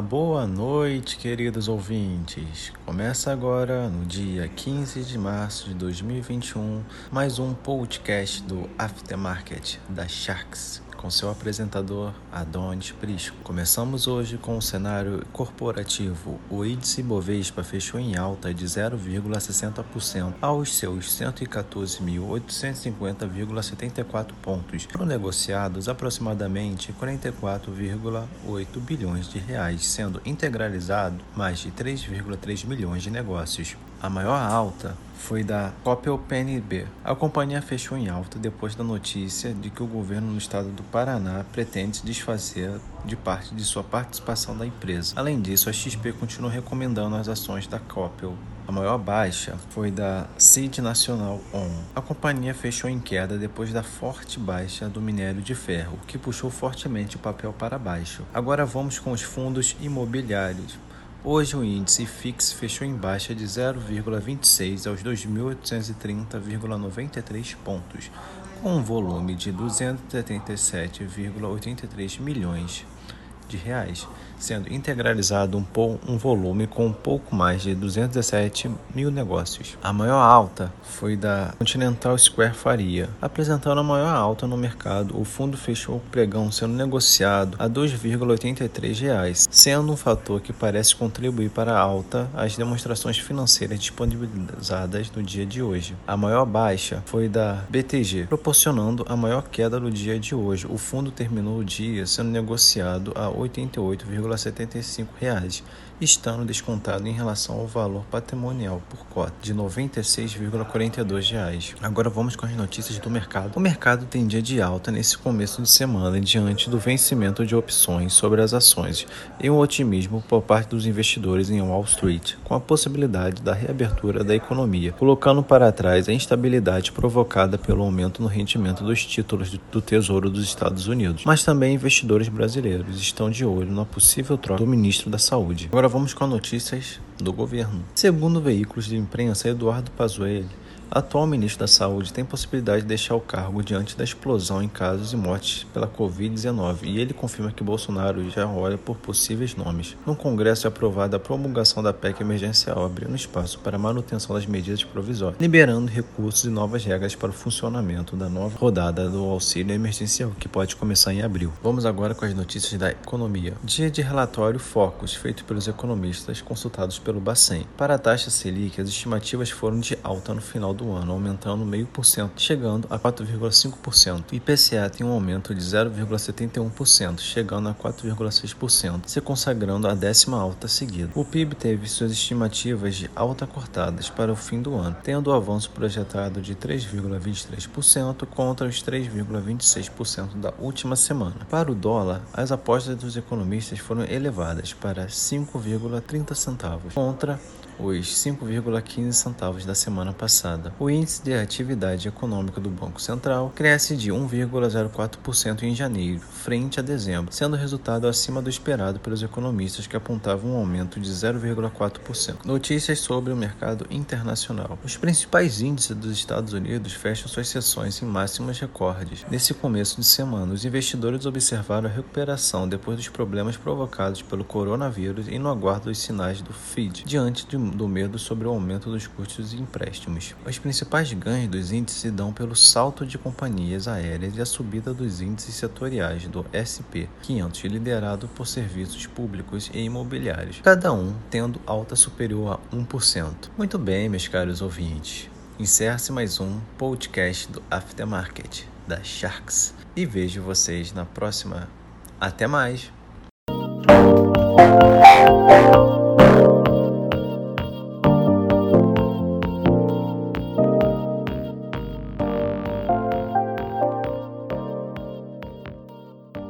boa noite, queridos ouvintes. Começa agora, no dia 15 de março de 2021, mais um podcast do Aftermarket da Sharks com seu apresentador Adonis Prisco. Começamos hoje com o cenário corporativo. O índice Bovespa fechou em alta de 0,60% aos seus 114.850,74 pontos, foram negociados aproximadamente 44,8 bilhões de reais, sendo integralizado mais de 3,3 milhões de negócios. A maior alta foi da Coppel PNB. A companhia fechou em alta depois da notícia de que o governo no estado do Paraná pretende se desfazer de parte de sua participação da empresa. Além disso, a XP continua recomendando as ações da Coppel. A maior baixa foi da CID Nacional ON. A companhia fechou em queda depois da forte baixa do minério de ferro, que puxou fortemente o papel para baixo. Agora vamos com os fundos imobiliários. Hoje o índice FIX fechou em baixa de 0,26 aos 2.830,93 pontos, com um volume de 277,83 milhões de reais, sendo integralizado um, um volume com pouco mais de 217 mil negócios. A maior alta foi da Continental Square Faria, apresentando a maior alta no mercado. O fundo fechou o pregão sendo negociado a R$ 2,83, sendo um fator que parece contribuir para a alta as demonstrações financeiras disponibilizadas no dia de hoje. A maior baixa foi da BTG, proporcionando a maior queda do dia de hoje. O fundo terminou o dia sendo negociado a 88,75 reais, estando descontado em relação ao valor patrimonial por cota de 96,42 reais. Agora vamos com as notícias do mercado. O mercado tem dia de alta nesse começo de semana diante do vencimento de opções sobre as ações e um otimismo por parte dos investidores em Wall Street, com a possibilidade da reabertura da economia, colocando para trás a instabilidade provocada pelo aumento no rendimento dos títulos do Tesouro dos Estados Unidos. Mas também investidores brasileiros estão estão de olho na possível troca do ministro da Saúde. Agora vamos com notícias do governo. Segundo veículos de imprensa, Eduardo Pazuello atual ministro da Saúde tem possibilidade de deixar o cargo diante da explosão em casos e mortes pela Covid-19 e ele confirma que Bolsonaro já olha por possíveis nomes. No Congresso é aprovada a promulgação da PEC emergencial abrindo espaço para manutenção das medidas provisórias, liberando recursos e novas regras para o funcionamento da nova rodada do auxílio emergencial, que pode começar em abril. Vamos agora com as notícias da economia. Dia de relatório Focus, feito pelos economistas consultados pelo Bacen. Para a taxa Selic, as estimativas foram de alta no final do ano, aumentando meio por cento, chegando a 4,5%. O IPCA tem um aumento de 0,71%, chegando a 4,6%, se consagrando a décima alta seguida. O PIB teve suas estimativas de alta cortadas para o fim do ano, tendo o avanço projetado de 3,23% contra os 3,26% da última semana. Para o dólar, as apostas dos economistas foram elevadas para 5,30 centavos contra os 5,15 centavos da semana passada. O índice de atividade econômica do Banco Central cresce de 1,04% em janeiro, frente a dezembro, sendo resultado acima do esperado pelos economistas que apontavam um aumento de 0,4%. Notícias sobre o mercado internacional. Os principais índices dos Estados Unidos fecham suas sessões em máximas recordes. Nesse começo de semana, os investidores observaram a recuperação depois dos problemas provocados pelo coronavírus e no aguardo dos sinais do FID, diante de do medo sobre o aumento dos custos de empréstimos. Os principais ganhos dos índices se dão pelo salto de companhias aéreas e a subida dos índices setoriais do SP 500, liderado por serviços públicos e imobiliários, cada um tendo alta superior a 1%. Muito bem, meus caros ouvintes. Encerra-se mais um podcast do Aftermarket da Sharks e vejo vocês na próxima. Até mais!